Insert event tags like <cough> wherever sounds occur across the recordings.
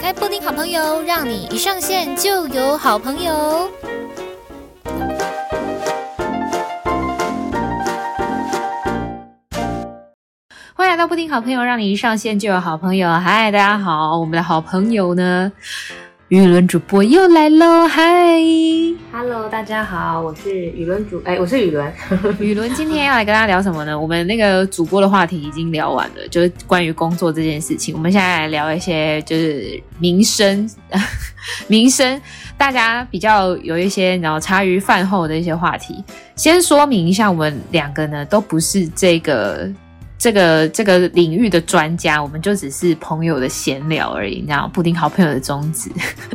开布丁好朋友，让你一上线就有好朋友。欢迎来到布丁好朋友，让你一上线就有好朋友。嗨，大家好，我们的好朋友呢？雨伦主播又来喽！嗨，Hello，大家好，我是雨伦主，哎，我是雨伦。<laughs> 雨伦今天要来跟大家聊什么呢？我们那个主播的话题已经聊完了，就是关于工作这件事情。我们现在来聊一些就是民生，<laughs> 民生大家比较有一些然后茶余饭后的一些话题。先说明一下，我们两个呢都不是这个。这个这个领域的专家，我们就只是朋友的闲聊而已，你知道，布丁好朋友的宗旨。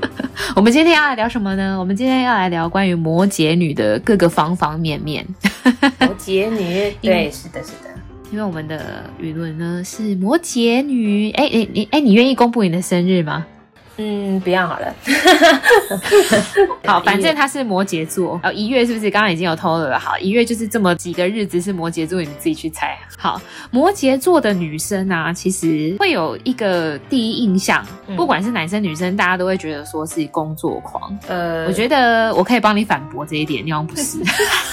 <laughs> 我们今天要来聊什么呢？我们今天要来聊关于摩羯女的各个方方面面。摩羯女，对，是的，是的。因为我们的舆论呢是摩羯女，哎哎你哎，你愿意公布你的生日吗？嗯，不要好了。<laughs> 好，<laughs> 反正他是摩羯座。哦，一月是不是刚刚已经有透露了？好，一月就是这么几个日子是摩羯座，你们自己去猜。好，摩羯座的女生啊，其实会有一个第一印象，嗯、不管是男生女生，大家都会觉得说是工作狂。呃，我觉得我可以帮你反驳这一点，你好像不是，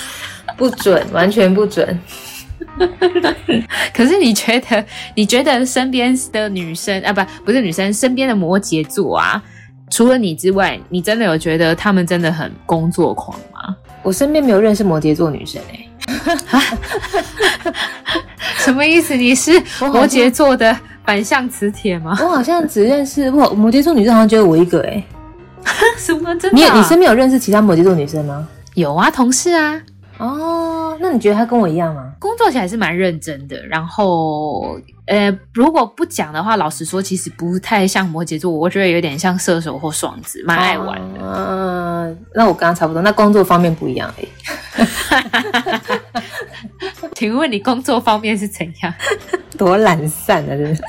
<laughs> 不准，完全不准。<laughs> 可是你觉得，你觉得身边的女生啊，不，不是女生，身边的摩羯座啊，除了你之外，你真的有觉得他们真的很工作狂吗？我身边没有认识摩羯座女生哎、欸，<laughs> 什么意思？你是摩羯座的反向磁铁吗？我好像只认识我摩羯座女生，好像只有我一个哎、欸，<laughs> 什么真的、啊？你你身边有认识其他摩羯座女生吗？有啊，同事啊。哦，那你觉得他跟我一样吗？工作起来是蛮认真的，然后，呃，如果不讲的话，老实说，其实不太像摩羯座，我觉得有点像射手或双子，蛮爱玩的。嗯、呃，那我跟他差不多，那工作方面不一样哎。<laughs> 请问你工作方面是怎样？<laughs> 多懒散啊，真的。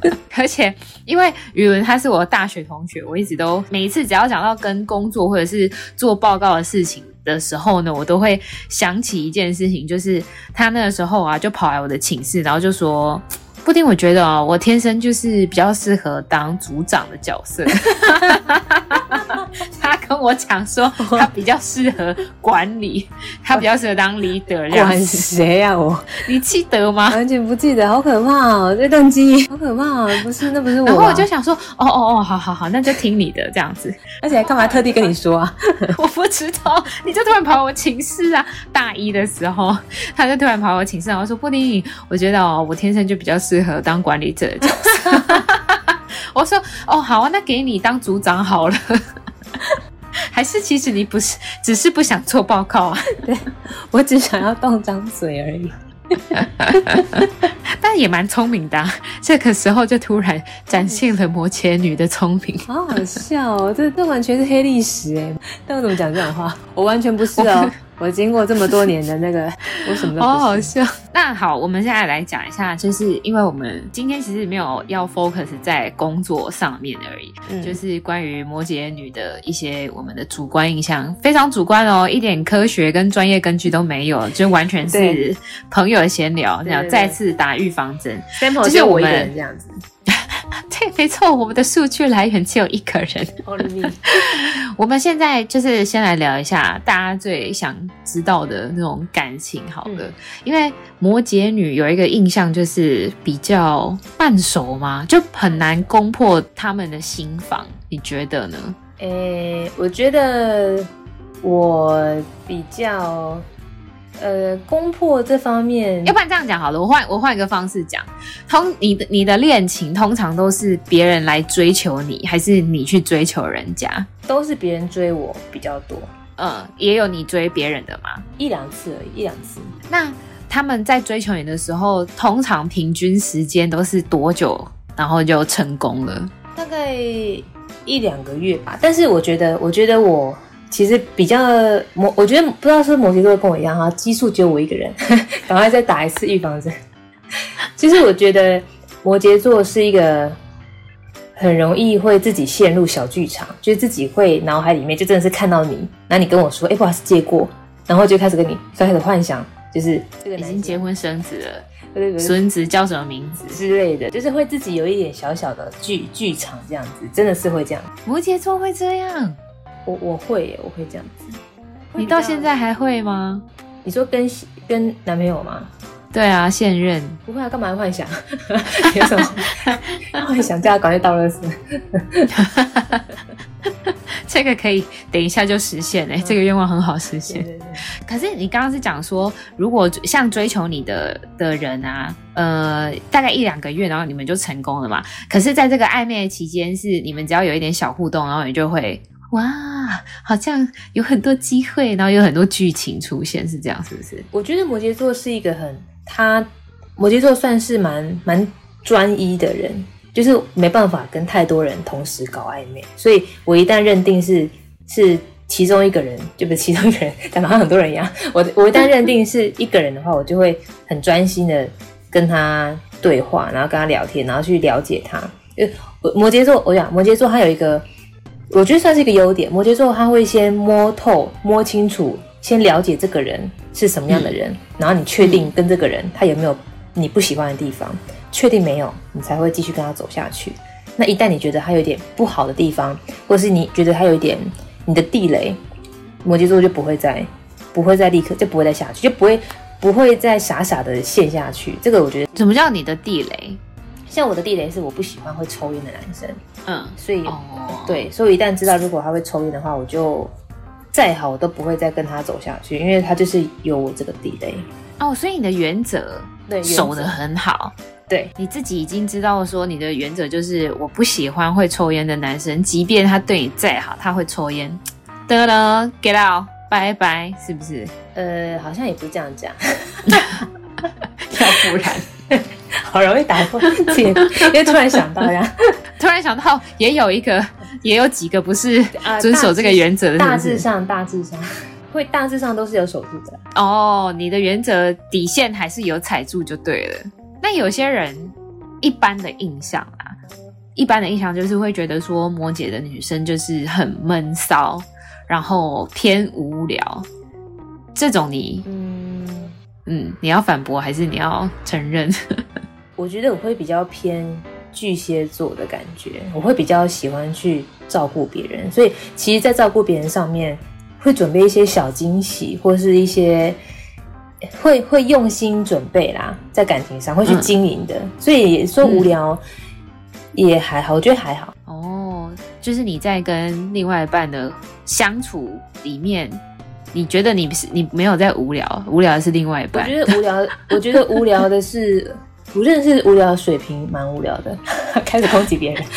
<laughs> 而且，因为宇文他是我的大学同学，我一直都每一次只要讲到跟工作或者是做报告的事情。的时候呢，我都会想起一件事情，就是他那个时候啊，就跑来我的寝室，然后就说：“布丁，我觉得哦，我天生就是比较适合当组长的角色。<laughs> ”跟我讲说，<laughs> 他比较适合管理，<laughs> 他比较适合当 leader。管谁呀？我你记得吗？完全不记得，好可怕哦！这动机好可怕哦！不是，那不是我。然后我就想说，哦哦哦，好好好，那就听你的这样子。<laughs> 而且还干嘛特地跟你说啊？我不知道，你就突然跑我寝室啊！大一的时候，他就突然跑我寝室，然后说：“布丁，我觉得哦，我天生就比较适合当管理者的角色。”我说：“哦，好啊，那给你当组长好了。”还是其实你不是，只是不想做报告啊？对，我只想要动张嘴而已。<laughs> 但也蛮聪明的啊，这个时候就突然展现了摩羯女的聪明，好好笑哦！这这完全是黑历史哎！但我怎么讲这种话？我完全不是哦。我经过这么多年的那个，<laughs> 我什么都不好好笑。那好，我们现在来讲一下，就是因为我们今天其实没有要 focus 在工作上面而已，嗯、就是关于摩羯女的一些我们的主观印象，非常主观哦，一点科学跟专业根据都没有，就完全是朋友的闲聊，这样再次打预防针，就是我们这样子。<laughs> 对，没错，我们的数据来源只有一个人。<laughs> 我们现在就是先来聊一下大家最想知道的那种感情，好了，嗯、因为摩羯女有一个印象就是比较慢熟嘛，就很难攻破他们的心房，你觉得呢？诶、欸，我觉得我比较。呃，攻破这方面，要不然这样讲好了，我换我换一个方式讲，通你的你的恋情通常都是别人来追求你，还是你去追求人家？都是别人追我比较多，嗯，也有你追别人的吗？一两次而已，一两次。那他们在追求你的时候，通常平均时间都是多久？然后就成功了？大概一两个月吧。但是我觉得，我觉得我。其实比较摩，我觉得不知道是摩羯座跟我一样哈，基数只有我一个人，<laughs> 赶快再打一次预防针。<laughs> 其实我觉得摩羯座是一个很容易会自己陷入小剧场，就是自己会脑海里面就真的是看到你，然后你跟我说，哎，不好意思借过，然后就开始跟你开始幻想，就是这个已经结婚生子了，孙子叫什么名字？之类的，就是会自己有一点小小的剧剧场这样子，真的是会这样。摩羯座会这样，我我会耶，我会这样子。你到现在还会吗？你说跟跟男朋友吗？对啊，现任不会啊，干嘛幻想？<laughs> 有什么 <laughs> 幻想？叫他赶快倒垃圾。<laughs> 这个可以等一下就实现哎、欸，嗯、这个愿望很好实现。对对对，可是你刚刚是讲说，如果像追求你的的人啊，呃，大概一两个月，然后你们就成功了嘛？可是，在这个暧昧的期间，是你们只要有一点小互动，然后你就会哇，好像有很多机会，然后有很多剧情出现，是这样是不是？我觉得摩羯座是一个很他摩羯座算是蛮蛮专一的人。就是没办法跟太多人同时搞暧昧，所以我一旦认定是 <laughs> 是其中一个人，就不是其中一个人，但好像很多人一样。我我一旦认定是一个人的话，我就会很专心的跟他对话，然后跟他聊天，然后去了解他。呃，摩羯座，我讲摩羯座，他有一个，我觉得算是一个优点。摩羯座他会先摸透、摸清楚，先了解这个人是什么样的人，嗯、然后你确定跟这个人他有没有你不喜欢的地方。确定没有，你才会继续跟他走下去。那一旦你觉得他有点不好的地方，或是你觉得他有一点你的地雷，摩羯座就不会再不会再立刻就不会再下去，就不会不会再傻傻的陷下去。这个我觉得，什么叫你的地雷？像我的地雷是我不喜欢会抽烟的男生。嗯，所以、哦、对，所以我一旦知道如果他会抽烟的话，我就再好我都不会再跟他走下去，因为他就是有我这个地雷。哦，所以你的原则对守得很好。对，你自己已经知道说你的原则就是我不喜欢会抽烟的男生，即便他对你再好，他会抽烟。得了，get out，拜拜，是不是？呃，好像也不是这样讲，<laughs> 要不然 <laughs> 好容易打破 <laughs> 因为突然想到呀，<laughs> 突然想到也有一个，也有几个不是遵守这个原则的？大致上，大致上会大致上都是有守住的。哦，你的原则底线还是有踩住就对了。那有些人一般的印象啊，一般的印象就是会觉得说摩羯的女生就是很闷骚，然后偏无聊。这种你，嗯嗯，你要反驳还是你要承认？我觉得我会比较偏巨蟹座的感觉，我会比较喜欢去照顾别人，所以其实，在照顾别人上面，会准备一些小惊喜，或是一些。会会用心准备啦，在感情上会去经营的，嗯、所以说无聊也还好，嗯、我觉得还好。哦，就是你在跟另外一半的相处里面，你觉得你是你没有在无聊，无聊的是另外一半。我觉得无聊，我觉得无聊的是，不认识无聊的水平蛮无聊的，<laughs> 开始攻击别人。<laughs>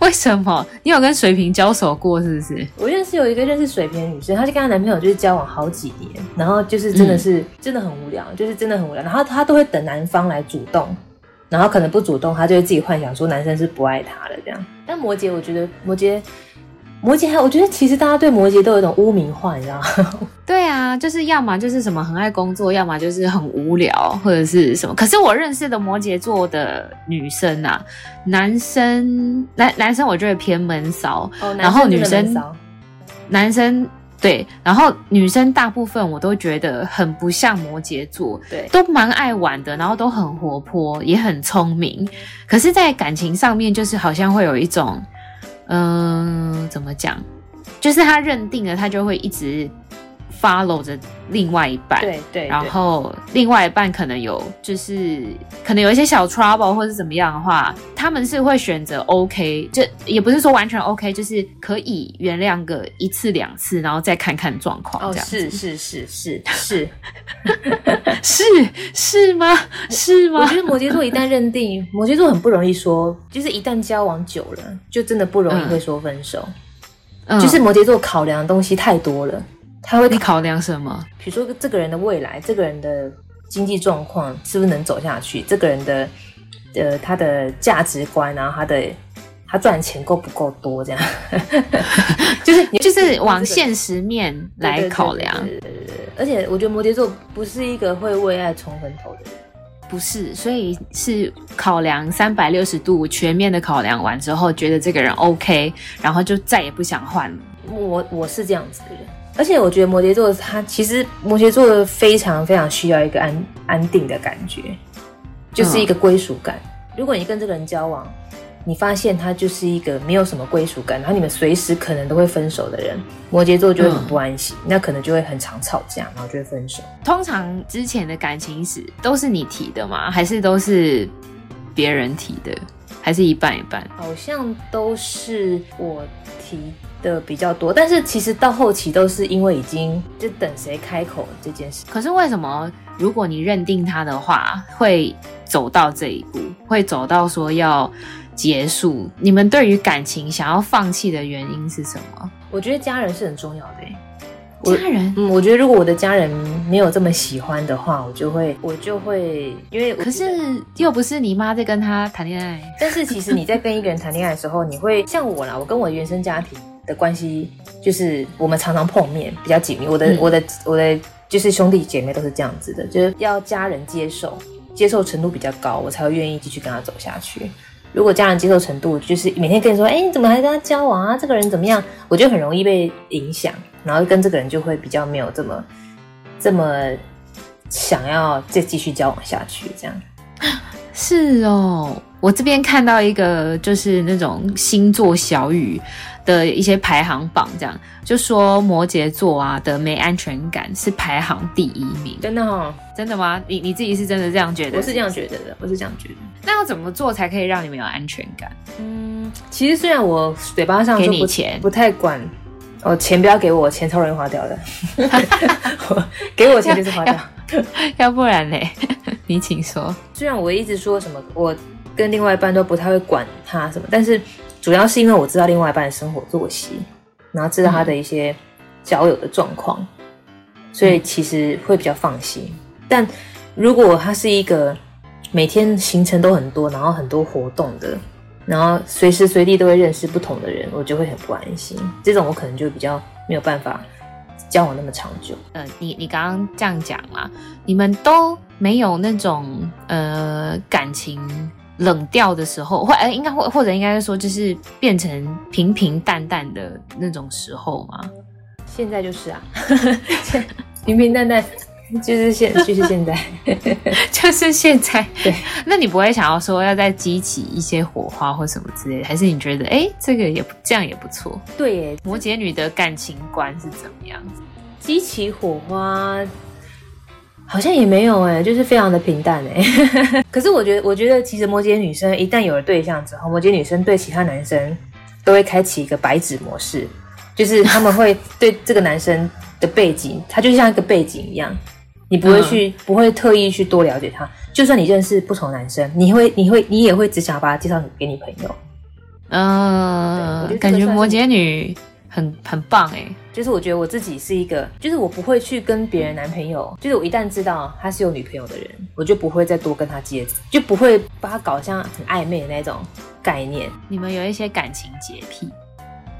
为什么？你有跟水瓶交手过是不是？我认识有一个认识水瓶的女生，她就跟她男朋友就是交往好几年，然后就是真的是、嗯、真的很无聊，就是真的很无聊。然后她都会等男方来主动，然后可能不主动，她就会自己幻想说男生是不爱她的这样。但摩羯，我觉得摩羯。摩羯还，我觉得其实大家对摩羯都有一种污名化，你知道吗？<laughs> 对啊，就是要么就是什么很爱工作，要么就是很无聊，或者是什么。可是我认识的摩羯座的女生啊，男生男男生我觉得偏闷骚，哦、然后女生男生对，然后女生大部分我都觉得很不像摩羯座，对，都蛮爱玩的，然后都很活泼，也很聪明。可是，在感情上面，就是好像会有一种。嗯、怎么讲？就是他认定了，他就会一直 follow 着另外一半。对对。然后另外一半可能有，就是可能有一些小 trouble 或者怎么样的话，他们是会选择 OK，就也不是说完全 OK，就是可以原谅个一次两次，然后再看看状况。哦，是是是是是 <laughs> 是是吗？是吗？我觉得摩羯座一旦认定，摩羯座很不容易说，就是一旦交往久了，就真的不容易会说分手。嗯，就是摩羯座考量的东西太多了。他会考量什么？比如说这个人的未来，这个人的经济状况是不是能走下去？这个人的呃他的价值观，然后他的他赚钱够不够多？这样，<laughs> 就是就是往现实面来考量。而且我觉得摩羯座不是一个会为爱冲昏头的人，不是，所以是考量三百六十度全面的考量完之后，觉得这个人 OK，然后就再也不想换了。我我是这样子的人。而且我觉得摩羯座他其实摩羯座非常非常需要一个安安定的感觉，就是一个归属感。嗯、如果你跟这个人交往，你发现他就是一个没有什么归属感，然后你们随时可能都会分手的人，摩羯座就会很不安心，嗯、那可能就会很常吵架，然后就会分手。通常之前的感情史都是你提的吗？还是都是别人提的？还是一半一半？好像都是我提。的比较多，但是其实到后期都是因为已经就等谁开口这件事。可是为什么如果你认定他的话，会走到这一步，会走到说要结束？你们对于感情想要放弃的原因是什么？我觉得家人是很重要的欸。家人，嗯，我觉得如果我的家人没有这么喜欢的话，我就会，我就会，因为可是又不是你妈在跟他谈恋爱。但是其实你在跟一个人谈恋爱的时候，你会像我啦，我跟我的原生家庭。的关系就是我们常常碰面，比较紧密。我的、嗯、我的我的就是兄弟姐妹都是这样子的，就是要家人接受，接受程度比较高，我才会愿意继续跟他走下去。如果家人接受程度就是每天跟你说，哎、欸，你怎么还跟他交往啊？这个人怎么样？我就很容易被影响，然后跟这个人就会比较没有这么这么想要再继续交往下去。这样是哦，我这边看到一个就是那种星座小语。的一些排行榜，这样就说摩羯座啊的没安全感是排行第一名，真的哦？真的吗？你你自己是真的这样觉得？我是这样觉得的，我是这样觉得。那要怎么做才可以让你们有安全感？嗯，其实虽然我嘴巴上给你钱，不太管，哦，钱不要给我，钱超容易花掉的，<laughs> 给我钱就是花掉，要不然呢？<laughs> 你请说。虽然我一直说什么，我跟另外一半都不太会管他什么，但是。主要是因为我知道另外一半的生活作息，然后知道他的一些交友的状况，嗯、所以其实会比较放心。但如果他是一个每天行程都很多，然后很多活动的，然后随时随地都会认识不同的人，我就会很不安心。这种我可能就比较没有办法交往那么长久。呃，你你刚刚这样讲嘛，你们都没有那种呃感情。冷掉的时候，或呃，应该或或者应该是说，就是变成平平淡淡的那种时候吗？现在就是啊，<laughs> 平平淡淡，就是现就是现在，<laughs> 就是现在。对，那你不会想要说要再激起一些火花或什么之类的，还是你觉得哎，这个也不这样也不错？对耶，摩羯女的感情观是怎么样？激起火花。好像也没有哎、欸，就是非常的平淡哎、欸。<laughs> 可是我觉得，我觉得其实摩羯女生一旦有了对象之后，摩羯女生对其他男生都会开启一个白纸模式，就是他们会对这个男生的背景，他就像一个背景一样，你不会去，嗯、不会特意去多了解他。就算你认识不同男生，你会，你会，你也会只想把他介绍给你朋友。嗯，觉感觉摩羯女。很很棒哎，就是我觉得我自己是一个，就是我不会去跟别人男朋友，就是我一旦知道他是有女朋友的人，我就不会再多跟他接，就不会把他搞像很暧昧的那种概念。你们有一些感情洁癖，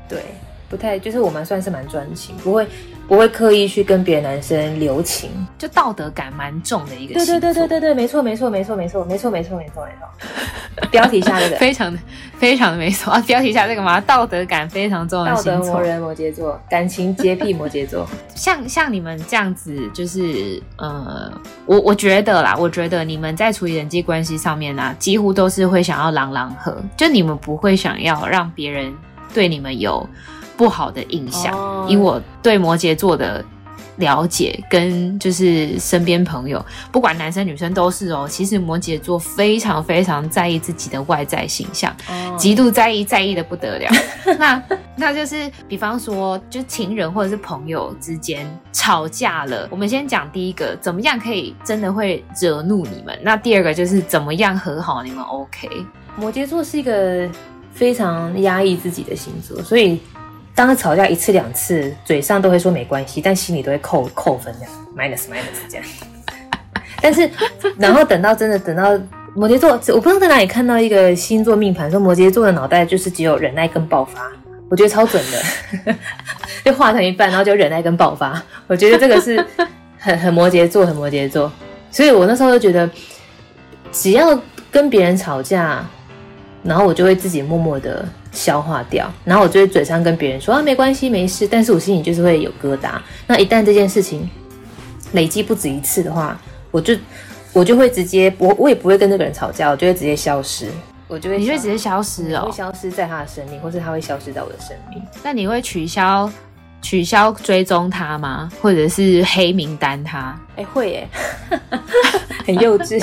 对。不太，就是我们算是蛮专情，不会不会刻意去跟别的男生留情，就道德感蛮重的一个。对对对对对对，没错没错没错没错没错没错没错没错。<laughs> 标题下这个，非常的非常的没错啊！标题下这个嘛，道德感非常重的道德魔人摩羯座，感情洁癖摩羯座。<laughs> 像像你们这样子，就是呃，我我觉得啦，我觉得你们在处理人际关系上面呢、啊，几乎都是会想要朗朗和，就你们不会想要让别人对你们有。不好的印象，oh. 以我对摩羯座的了解，跟就是身边朋友，不管男生女生都是哦。其实摩羯座非常非常在意自己的外在形象，极、oh. 度在意，在意的不得了。<laughs> 那那就是，比方说，就情人或者是朋友之间吵架了，我们先讲第一个，怎么样可以真的会惹怒你们？那第二个就是怎么样和好你们 OK？摩羯座是一个非常压抑自己的星座，所以。当他吵架一次两次，嘴上都会说没关系，但心里都会扣扣分这样，minus minus 这样。<laughs> 但是，然后等到真的等到摩羯座，我不知道在哪里看到一个星座命盘，说摩羯座的脑袋就是只有忍耐跟爆发，我觉得超准的，<laughs> 就画成一半，然后就忍耐跟爆发。我觉得这个是很很摩羯座，很摩羯座。所以我那时候就觉得，只要跟别人吵架。然后我就会自己默默的消化掉，然后我就会嘴上跟别人说啊没关系没事，但是我心里就是会有疙瘩。那一旦这件事情累积不止一次的话，我就我就会直接我我也不会跟这个人吵架，我就会直接消失，我就会你会直接消失哦，会消失在他的生命，或是他会消失在我的生命。那你会取消取消追踪他吗？或者是黑名单他？哎会耶，<laughs> 很幼稚。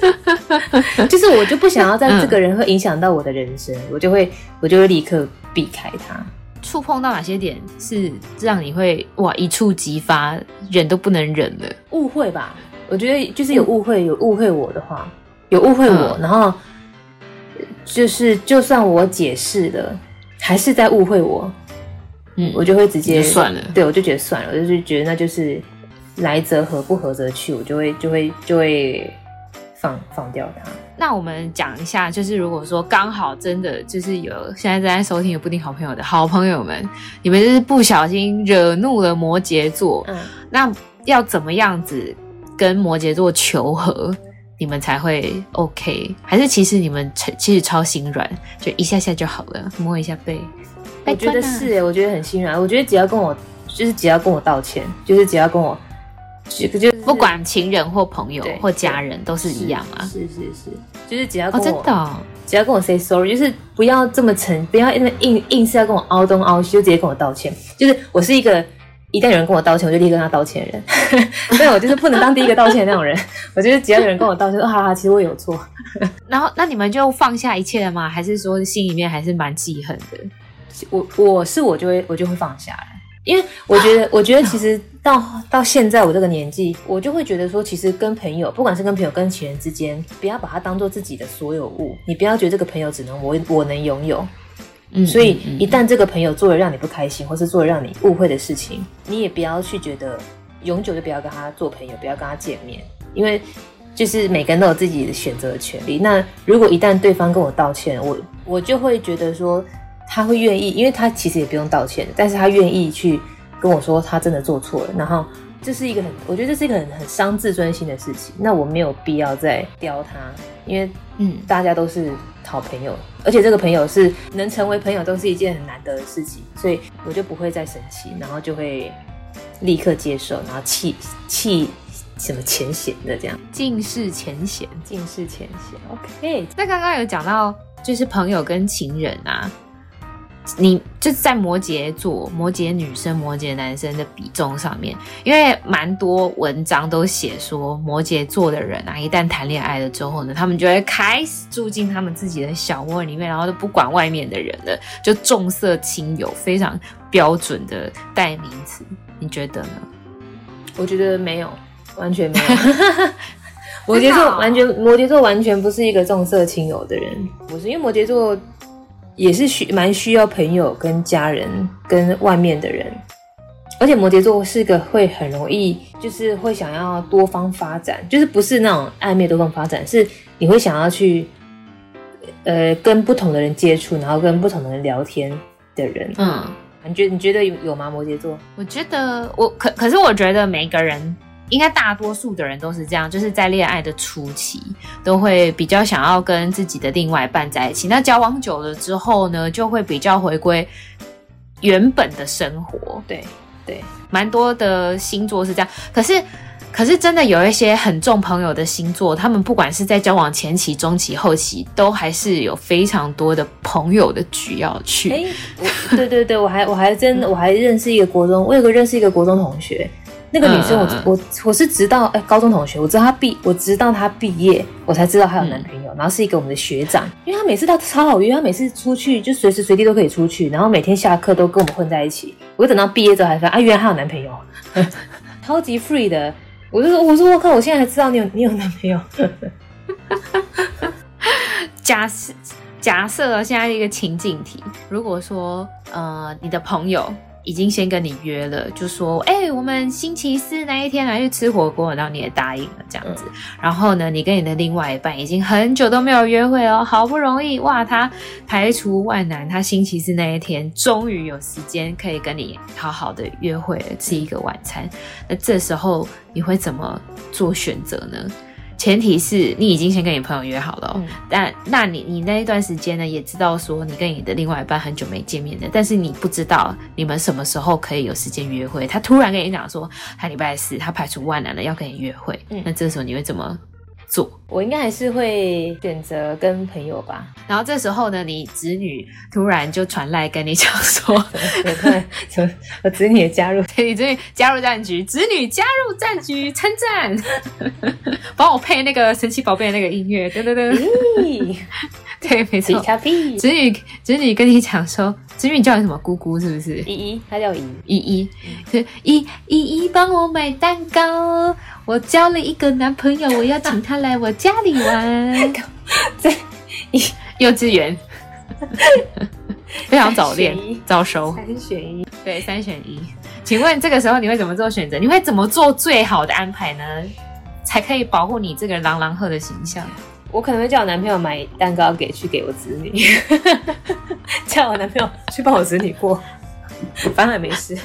<laughs> 就是我就不想要在这个人会影响到我的人生，嗯、我就会我就会立刻避开他。触碰到哪些点是让你会哇一触即发，忍都不能忍了？误会吧，我觉得就是有误会，有误会我的话，有误会我，嗯、然后就是就算我解释了，还是在误会我，嗯，我就会直接算了。对，我就觉得算了，我就是觉得那就是来则合，不合则去，我就会就会就会。放放掉它。那我们讲一下，就是如果说刚好真的就是有现在正在收听有布丁好朋友的好朋友们，你们就是不小心惹怒了摩羯座，嗯，那要怎么样子跟摩羯座求和，你们才会 OK？还是其实你们其实超心软，就一下下就好了，摸一下背。我觉得是诶，我觉得很心软。我觉得只要跟我，就是只要跟我道歉，就是只要跟我。就就不管情人或朋友或家人都是一样啊，是是是，就是只要跟我、哦、真的、哦，只要跟我 say sorry，就是不要这么沉，不要因为硬硬是要跟我凹东凹西，就直接跟我道歉。就是我是一个一旦有人跟我道歉，我就立刻跟他道歉的人。<laughs> 所以我就是不能当第一个道歉的那种人。<laughs> 我觉得只要有人跟我道歉，说哈哈，其实我有错。<laughs> 然后那你们就放下一切了吗？还是说心里面还是蛮记恨的？我我是我就会我就会放下来。因为我觉得，我觉得其实到到现在我这个年纪，我就会觉得说，其实跟朋友，不管是跟朋友跟情人之间，不要把它当做自己的所有物。你不要觉得这个朋友只能我我能拥有。嗯，所以一旦这个朋友做了让你不开心，或是做了让你误会的事情，你也不要去觉得永久就不要跟他做朋友，不要跟他见面，因为就是每个人都有自己的选择的权利。那如果一旦对方跟我道歉，我我就会觉得说。他会愿意，因为他其实也不用道歉，但是他愿意去跟我说他真的做错了，然后这是一个很，我觉得这是一个很很伤自尊心的事情。那我没有必要再刁他，因为嗯，大家都是好朋友，而且这个朋友是能成为朋友都是一件很难得的事情，所以我就不会再生气，然后就会立刻接受，然后弃弃什么前嫌的这样，尽释前嫌，尽释前嫌。OK，那刚刚有讲到就是朋友跟情人啊。你就是在摩羯座、摩羯女生、摩羯男生的比重上面，因为蛮多文章都写说，摩羯座的人啊，一旦谈恋爱了之后呢，他们就会开始住进他们自己的小窝里面，然后都不管外面的人了，就重色轻友，非常标准的代名词。你觉得呢？我觉得没有，完全没有。<laughs> 摩羯座完全，摩羯座完全不是一个重色轻友的人。不是因为摩羯座。也是需蛮需要朋友跟家人跟外面的人，而且摩羯座是个会很容易就是会想要多方发展，就是不是那种暧昧多方发展，是你会想要去呃跟不同的人接触，然后跟不同的人聊天的人。嗯，你觉你觉得有有吗？摩羯座？我觉得我可可是我觉得每个人。应该大多数的人都是这样，就是在恋爱的初期都会比较想要跟自己的另外一半在一起。那交往久了之后呢，就会比较回归原本的生活。对对，蛮多的星座是这样。可是，可是真的有一些很重朋友的星座，他们不管是在交往前期、中期、后期，都还是有非常多的朋友的局要去。哎，对对对，我还我还真我还认识一个国中，我有个认识一个国中同学。那个女生我，我我我是直到哎、欸、高中同学，我知道她毕，我直到她毕业，我才知道她有男朋友，嗯、然后是一个我们的学长，因为她每次她超好约，她每次出去就随时随地都可以出去，然后每天下课都跟我们混在一起。我等到毕业之后才发现啊，原来她有男朋友，<laughs> 超级 free 的。我就说，我说我靠，我现在才知道你有你有男朋友。<laughs> 假设假设现在一个情境题，如果说呃你的朋友。已经先跟你约了，就说，哎、欸，我们星期四那一天来去吃火锅，然后你也答应了这样子。嗯、然后呢，你跟你的另外一半已经很久都没有约会哦，好不容易哇，他排除万难，他星期四那一天终于有时间可以跟你好好的约会，吃一个晚餐。那这时候你会怎么做选择呢？前提是你已经先跟你朋友约好了、哦，嗯、但那你你那一段时间呢，也知道说你跟你的另外一半很久没见面了，但是你不知道你们什么时候可以有时间约会。他突然跟你讲说，他礼拜四他排除万难的要跟你约会，嗯、那这时候你会怎么做？我应该还是会选择跟朋友吧。然后这时候呢，你子女突然就传来跟你讲说，<laughs> 我子女也加入，<laughs> 你子女加入战局，子女加入战局参战，<laughs> 帮我配那个神奇宝贝的那个音乐，噔噔噔，咦 <laughs> 对，没错，子女子女跟你讲说，子女叫你什么姑姑是不是？依依，他叫依依依，是依依依帮我买蛋糕。我交了一个男朋友，我要请他来我家里玩。<laughs> 在幼稚园，<laughs> 非常早恋，早熟。三选一，对，三选一。请问这个时候你会怎么做选择？你会怎么做最好的安排呢？才可以保护你这个朗朗赫的形象？我可能会叫我男朋友买蛋糕给去给我子女，<laughs> 叫我男朋友去帮我子女过，反正也没事，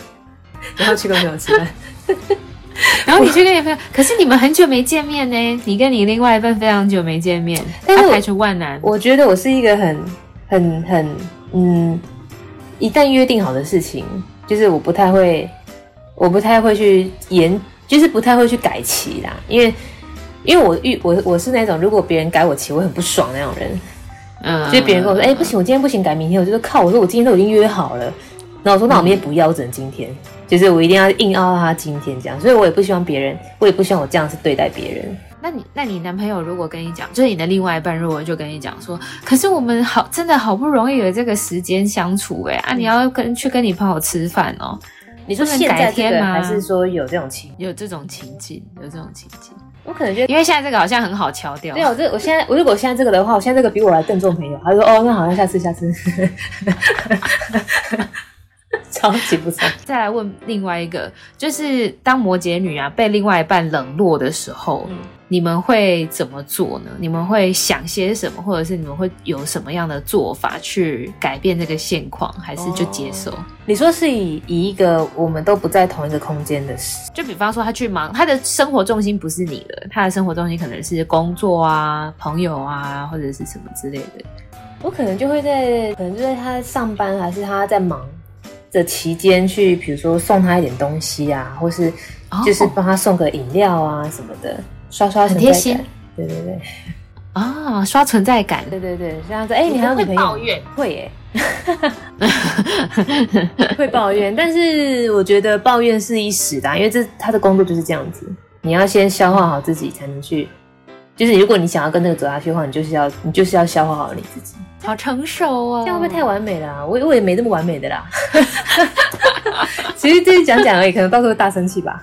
然后去跟朋友吃饭。<laughs> 然后你去跟你朋友，可是你们很久没见面呢。你跟你另外一半非常久没见面，但是排除万难。我觉得我是一个很、很、很，嗯，一旦约定好的事情，就是我不太会，我不太会去延，就是不太会去改期啦。因为，因为我遇我我是那种如果别人改我期，我很不爽那种人。嗯，就别人跟我说，哎、欸，不行，我今天不行，改明天。我就说靠，我说我今天都已经约好了。然后我说，那我明天不要，我只能今天。就是我一定要硬凹到他今天这样，所以我也不希望别人，我也不希望我这样子对待别人。那你，那你男朋友如果跟你讲，就是你的另外一半如果就跟你讲说，可是我们好，真的好不容易有这个时间相处，哎啊，你要跟去跟你朋友吃饭哦。你说现在这个还是说有这种情，有这种情境，有这种情境？我可能觉得，因为现在这个好像很好敲掉。对，我这我现在，我如果现在这个的话，我现在这个比我还更重朋友。他说，哦，那好，像下次，下次。超级不错。<laughs> 再来问另外一个，就是当摩羯女啊被另外一半冷落的时候，嗯、你们会怎么做呢？你们会想些什么，或者是你们会有什么样的做法去改变这个现况，还是就接受？哦、你说是以以一个我们都不在同一个空间的事，就比方说他去忙，他的生活重心不是你的，他的生活重心可能是工作啊、朋友啊，或者是什么之类的。我可能就会在，可能就在他上班，还是他在忙。的期间去，比如说送他一点东西啊，或是就是帮他送个饮料啊什么的，刷刷存在感。对对对，啊，刷存在感。对对对，这样子。哎，你还？会抱怨？会耶，<laughs> 会抱怨。但是我觉得抱怨是一时的啊，因为这他的工作就是这样子，你要先消化好自己，才能去。就是如果你想要跟那个走下去的话，你就是要你就是要消化好你自己。好成熟哦，这样会不会太完美了啊？我我也没那么完美的啦。其实就是讲讲而已，可能到时候大生气吧。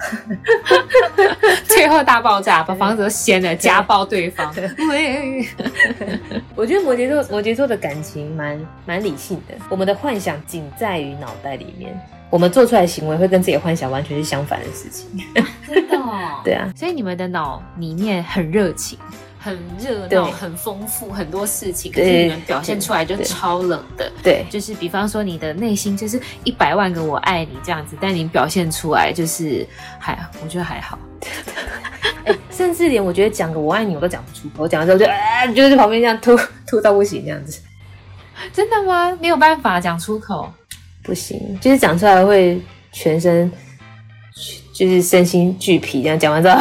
<laughs> 最后大爆炸，把房子都掀了，家暴对方。<laughs> 我觉得摩羯座摩羯座的感情蛮蛮理性的，我们的幻想仅在于脑袋里面，我们做出来的行为会跟自己的幻想完全是相反的事情。真的哦？<laughs> 对啊，所以你们的脑里面很热情。很热闹，很丰富，很多事情，可是你们表现出来就超冷的。对，就是比方说你的内心就是一百万个我爱你这样子，但你表现出来就是还，我觉得还好。欸、<laughs> 甚至连我觉得讲个我爱你我都讲不出口，我讲完之后就啊，就在旁边这样吐 <laughs> 吐到不行这样子。真的吗？没有办法讲出口？不行，就是讲出来会全身。就是身心俱疲，这样讲完之后，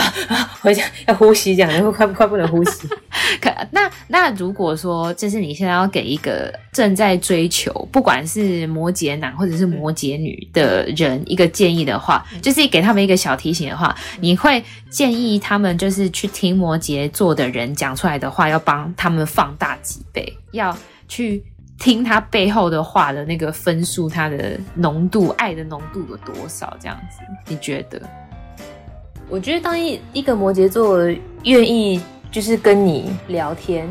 回 <laughs> 家要呼吸，这样然后 <laughs> 快快不能呼吸。<laughs> 可那那如果说，就是你现在要给一个正在追求，不管是摩羯男或者是摩羯女的人一个建议的话，嗯、就是给他们一个小提醒的话，嗯、你会建议他们就是去听摩羯座的人讲出来的话，要帮他们放大几倍，要去。听他背后的话的那个分数，他的浓度，爱的浓度有多少？这样子，你觉得？我觉得当一一个摩羯座愿意就是跟你聊天，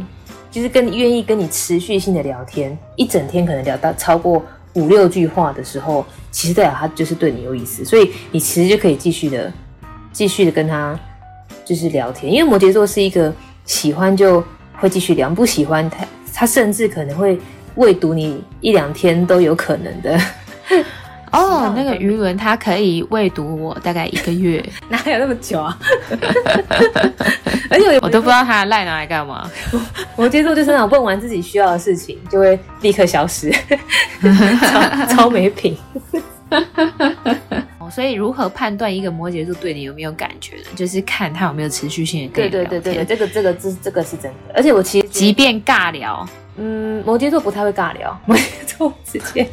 就是跟愿意跟你持续性的聊天，一整天可能聊到超过五六句话的时候，其实代表他就是对你有意思，所以你其实就可以继续的继续的跟他就是聊天，因为摩羯座是一个喜欢就会继续聊，不喜欢他他甚至可能会。未读你一两天都有可能的哦，那个鱼轮它可以喂毒我大概一个月，<laughs> 哪有那么久啊？<laughs> 而且我，我都不知道它赖拿来干嘛。<laughs> 我接受就是那种问完自己需要的事情就会立刻消失，超超没品。所以如何判断一个摩羯座对你有没有感觉呢？就是看他有没有持续性的。对对对对，这个这个这这个是真的。而且我其实即便尬聊，嗯，摩羯座不太会尬聊，<laughs> 摩羯座直接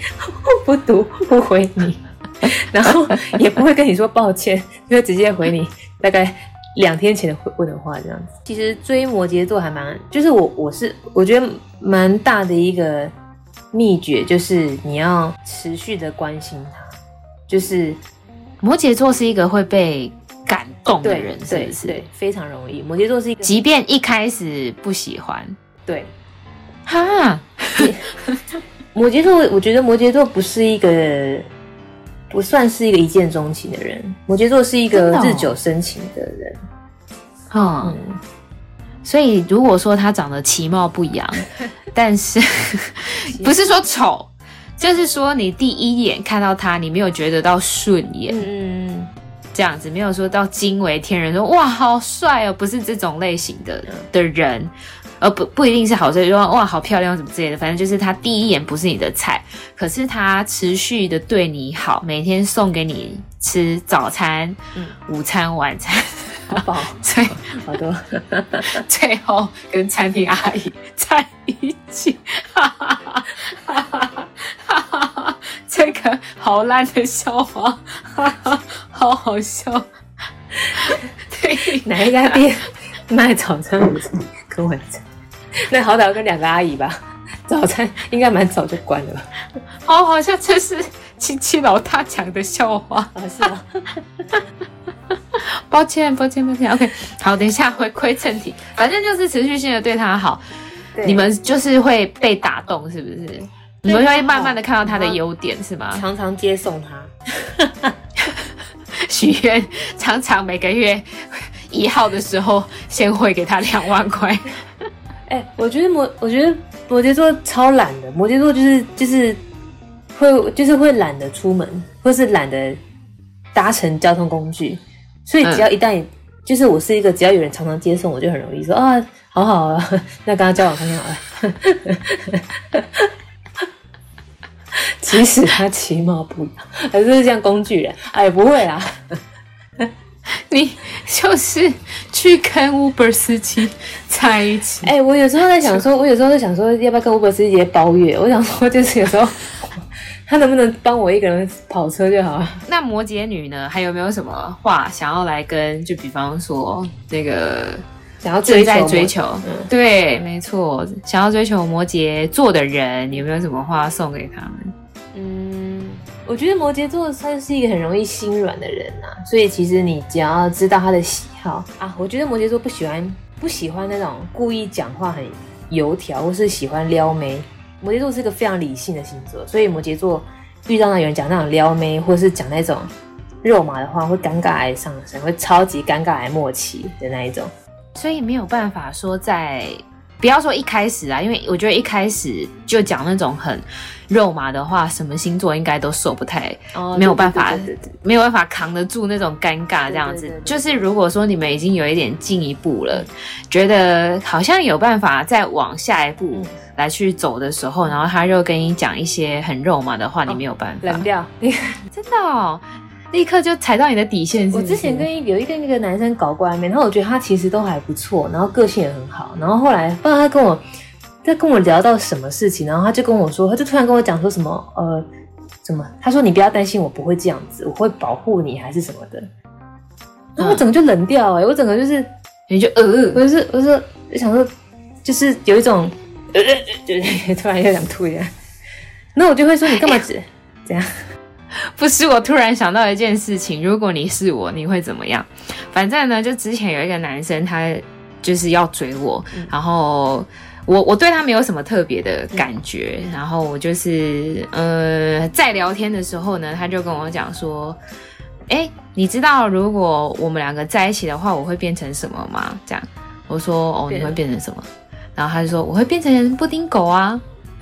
不读不回你，<laughs> 然后也不会跟你说抱歉，就会直接回你大概两天前的问的话这样子。其实追摩羯座还蛮，就是我我是我觉得蛮大的一个秘诀，就是你要持续的关心他，就是。摩羯座是一个会被感动的人，是不是？非常容易。摩羯座是一个，即便一开始不喜欢，对，哈。<laughs> 摩羯座，我觉得摩羯座不是一个，不算是一个一见钟情的人。摩羯座是一个日久生情的人。哦、嗯，所以如果说他长得其貌不扬，<laughs> 但是不是说丑。就是说，你第一眼看到他，你没有觉得到顺眼，嗯嗯，这样子没有说到惊为天人，说哇好帅哦，不是这种类型的的人，而不不一定是好帅，说哇好漂亮什么之类的，反正就是他第一眼不是你的菜，可是他持续的对你好，每天送给你吃早餐、嗯、午餐、晚餐，好饱，<laughs> 最好多，<laughs> 最后跟餐厅阿姨在一起，哈哈哈哈哈。这个好烂的笑话，哈哈，好好笑。对，<laughs> 哪一家店卖早餐午餐跟晚餐？那好歹要跟两个阿姨吧。早餐应该蛮早就关了吧？好，好笑这是亲戚老大讲的笑话。啊，是吗。<laughs> 抱歉，抱歉，抱歉。OK，好，等一下回归正题。反正就是持续性的对他好，你们就是会被打动，是不是？你们会慢慢的看到他的优点，是吗？常常接送他，<laughs> 许愿，常常每个月一号的时候先汇给他两万块。哎、欸，我觉得摩，我觉得摩羯座超懒的。摩羯座就是就是会就是会懒得出门，或是懒得搭乘交通工具。所以只要一旦、嗯、就是我是一个只要有人常常接送，我就很容易说啊，好好啊，<laughs> 那跟他交往看看好了。<laughs> 即使他其貌不扬，还是像工具人，哎，不会啦，<laughs> 你就是去跟 Uber 司机在一起。哎，我有时候在想说，我有时候在想说，要不要跟 Uber 司机包月？我想说，就是有时候他能不能帮我一个人跑车就好了。<laughs> 那摩羯女呢？还有没有什么话想要来跟？就比方说那个想要追在追求，嗯、对，没错，想要追求摩羯座的人，有没有什么话送给他们？嗯，我觉得摩羯座算是一个很容易心软的人呐，所以其实你只要知道他的喜好啊，我觉得摩羯座不喜欢不喜欢那种故意讲话很油条，或是喜欢撩妹。摩羯座是个非常理性的星座，所以摩羯座遇到那有人讲那种撩妹，或是讲那种肉麻的话，会尴尬癌上身，会超级尴尬癌末期的那一种，所以没有办法说在。不要说一开始啊，因为我觉得一开始就讲那种很肉麻的话，什么星座应该都受不太，没有办法，没有办法扛得住那种尴尬这样子。就是如果说你们已经有一点进一步了，觉得好像有办法再往下一步来去走的时候，然后他又跟你讲一些很肉麻的话，你没有办法，冷掉，<laughs> <laughs> 真的哦。立刻就踩到你的底线是是？我之前跟有一个那个男生搞过暧昧，然后我觉得他其实都还不错，然后个性也很好，然后后来不知道他跟我在跟我聊到什么事情，然后他就跟我说，他就突然跟我讲说什么呃什么，他说你不要担心，我不会这样子，我会保护你还是什么的，然后我整个就冷掉哎、欸，我整个就是你就呃，我就是我说我想说就是有一种呃就 <laughs> 突然又想吐一下，那我就会说你干嘛这这 <laughs> 样？<laughs> 不是，我突然想到一件事情，如果你是我，你会怎么样？反正呢，就之前有一个男生，他就是要追我，嗯、然后我我对他没有什么特别的感觉，嗯、然后我就是呃，在聊天的时候呢，他就跟我讲说，哎，你知道如果我们两个在一起的话，我会变成什么吗？这样，我说哦，你会变成什么？然后他就说我会变成布丁狗啊，<laughs>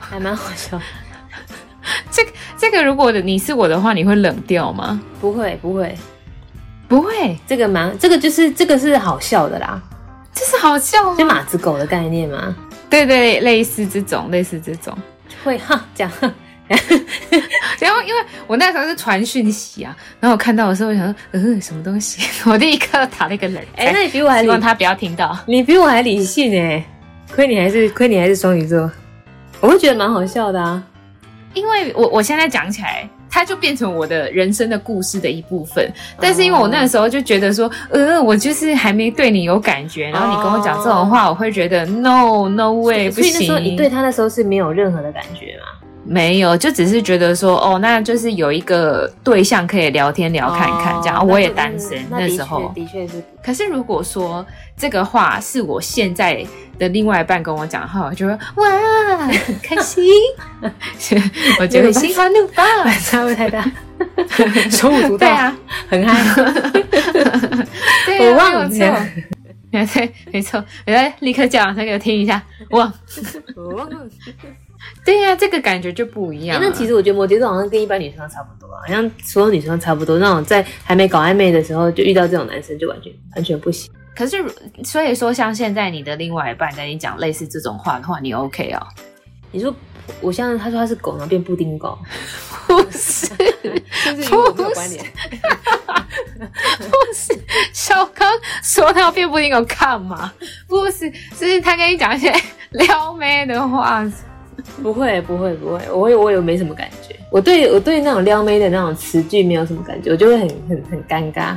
还蛮好笑。这个如果你是我的话，你会冷掉吗？不会，不会，不会。这个蛮，这个就是这个是好笑的啦。这是好笑吗？就马子狗的概念吗？对对，类似这种，类似这种，会哈这样。<laughs> 然后，因为我那时候是传讯息啊，然后我看到的时候，我想说，嗯，什么东西？<laughs> 我立刻打了一个冷。哎、欸，那你比我还理，希望他不要听到。你比我还理性哎，亏你还是亏你还是双鱼座，我会觉得蛮好笑的啊。因为我我现在讲起来，它就变成我的人生的故事的一部分。但是因为我那个时候就觉得说，呃，我就是还没对你有感觉，然后你跟我讲这种话，我会觉得 no no way，不行。所以那时候你对他那时候是没有任何的感觉吗？没有，就只是觉得说，哦，那就是有一个对象可以聊天聊看看这样。哦、我也单身那，那时候，的确是。可是如果说这个话是我现在的另外一半跟我讲的话，我就说哇，很开心。我觉得心花怒放，<laughs> 差不太大，<laughs> 手舞足蹈啊，很嗨。对，我忘了。<laughs> 没错，没错，我来立刻讲，再给我听一下。哇，我忘了。<laughs> 对呀、啊，这个感觉就不一样、欸。那其实我觉得摩羯座好像跟一般女生差不多啊，好像所有女生差不多。那种在还没搞暧昧的时候就遇到这种男生，就完全完全不行。可是所以说，像现在你的另外一半跟你讲类似这种话的话，你 OK 啊、哦？你说我像他说他是狗，然后变布丁狗，不是，<laughs> 是不是与我没有关联？不是，小刚说他要变布丁狗干嘛？不是，是他跟你讲一些撩妹的话。不会，不会，不会，我，我也没什么感觉。我对我对那种撩妹的那种词句没有什么感觉，我就会很很很尴尬。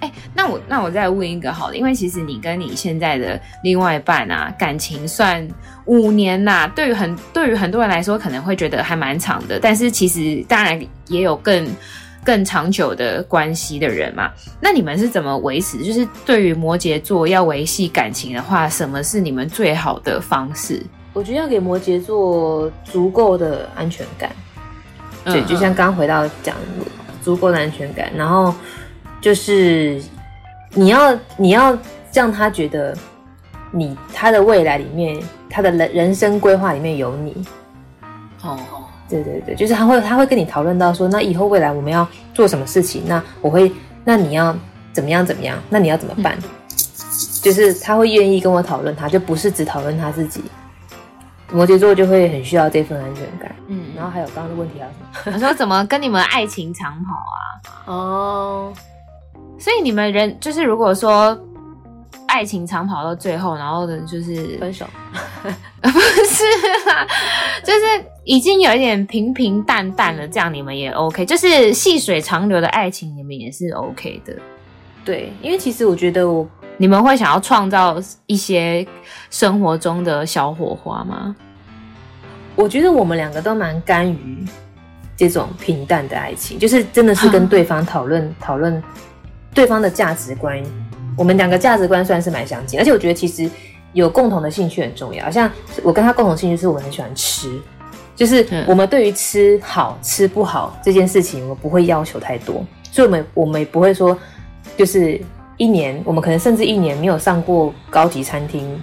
哎、那我那我再问一个好了，因为其实你跟你现在的另外一半啊，感情算五年呐、啊，对于很对于很多人来说可能会觉得还蛮长的，但是其实当然也有更更长久的关系的人嘛。那你们是怎么维持？就是对于摩羯座要维系感情的话，什么是你们最好的方式？我觉得要给摩羯座足够的安全感，对，嗯、就像刚回到讲足够的安全感，然后就是你要你要让他觉得你他的未来里面，他的人人生规划里面有你。哦，对对对，就是他会他会跟你讨论到说，那以后未来我们要做什么事情？那我会，那你要怎么样怎么样？那你要怎么办？嗯、就是他会愿意跟我讨论，他就不是只讨论他自己。摩羯座就会很需要这份安全感，嗯，然后还有刚刚的问题还有什么？我说怎么跟你们爱情长跑啊？<laughs> 哦，所以你们人就是如果说爱情长跑到最后，然后呢就是分手，<laughs> 不是啦，就是已经有一点平平淡淡了，这样你们也 OK，就是细水长流的爱情，你们也是 OK 的。对，因为其实我觉得我。你们会想要创造一些生活中的小火花吗？我觉得我们两个都蛮甘于这种平淡的爱情，就是真的是跟 <laughs> 对方讨论讨论对方的价值观。我们两个价值观算是蛮相近，而且我觉得其实有共同的兴趣很重要。像我跟他共同兴趣是我很喜欢吃，就是我们对于吃好吃不好这件事情，我们不会要求太多，所以我们我们也不会说就是。一年，我们可能甚至一年没有上过高级餐厅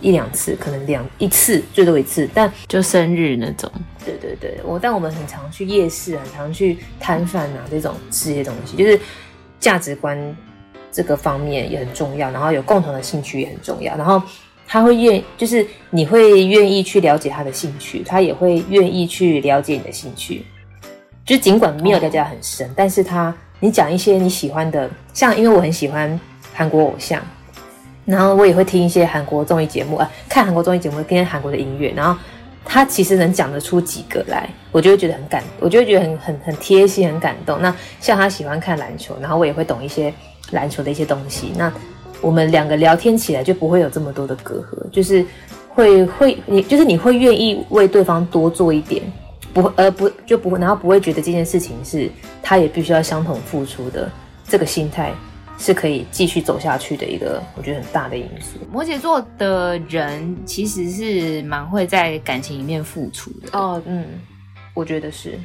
一两次，可能两一次最多一次，但就生日那种。对对对，我但我们很常去夜市，很常去摊贩啊这种吃些东西，就是价值观这个方面也很重要，然后有共同的兴趣也很重要，然后他会愿就是你会愿意去了解他的兴趣，他也会愿意去了解你的兴趣，就尽管没有了解很深，哦、但是他。你讲一些你喜欢的，像因为我很喜欢韩国偶像，然后我也会听一些韩国综艺节目啊，看韩国综艺节目，听韩国的音乐，然后他其实能讲得出几个来，我就会觉得很感，我就会觉得很很很贴心，很感动。那像他喜欢看篮球，然后我也会懂一些篮球的一些东西，那我们两个聊天起来就不会有这么多的隔阂，就是会会你就是你会愿意为对方多做一点。不，而不就不会，然后不会觉得这件事情是他也必须要相同付出的，这个心态是可以继续走下去的一个，我觉得很大的因素。摩羯座的人其实是蛮会在感情里面付出的。哦，嗯，我觉得是，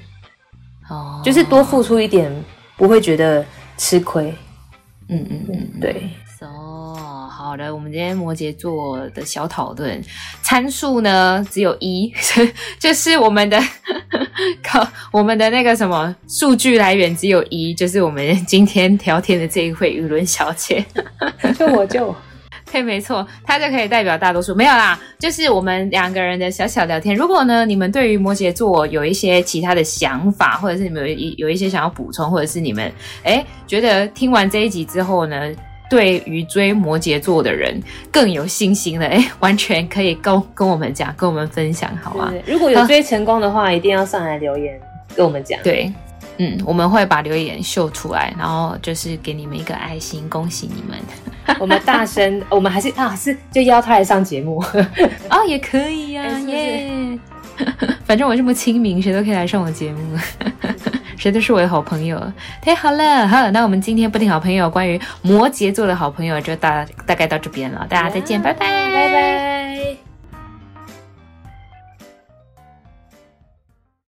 哦，就是多付出一点，不会觉得吃亏。嗯嗯嗯，对。哦，好好的，我们今天摩羯座的小讨论参数呢只有一，<laughs> 就是我们的 <laughs> 靠我们的那个什么数据来源只有一，就是我们 <laughs> 今天聊天的这一位雨伦小姐，就我就。<laughs> 对，没错，他就可以代表大多数。没有啦，就是我们两个人的小小聊天。如果呢，你们对于摩羯座有一些其他的想法，或者是你们有一有一些想要补充，或者是你们哎觉得听完这一集之后呢，对于追摩羯座的人更有信心了，哎，完全可以跟跟我们讲，跟我们分享，好吗？如果有追成功的话，啊、一定要上来留言跟我们讲。对。嗯，我们会把留言秀出来，然后就是给你们一个爱心，恭喜你们。<laughs> 我们大声，我们还是啊，是就邀他来上节目啊、<laughs> 哦，也可以呀、啊，耶！<laughs> 反正我这么亲民，谁都可以来上我节目，谁都是我的好朋友。太好了，好，那我们今天不听好朋友关于摩羯座的好朋友就大大概到这边了，大家再见，拜拜，拜拜。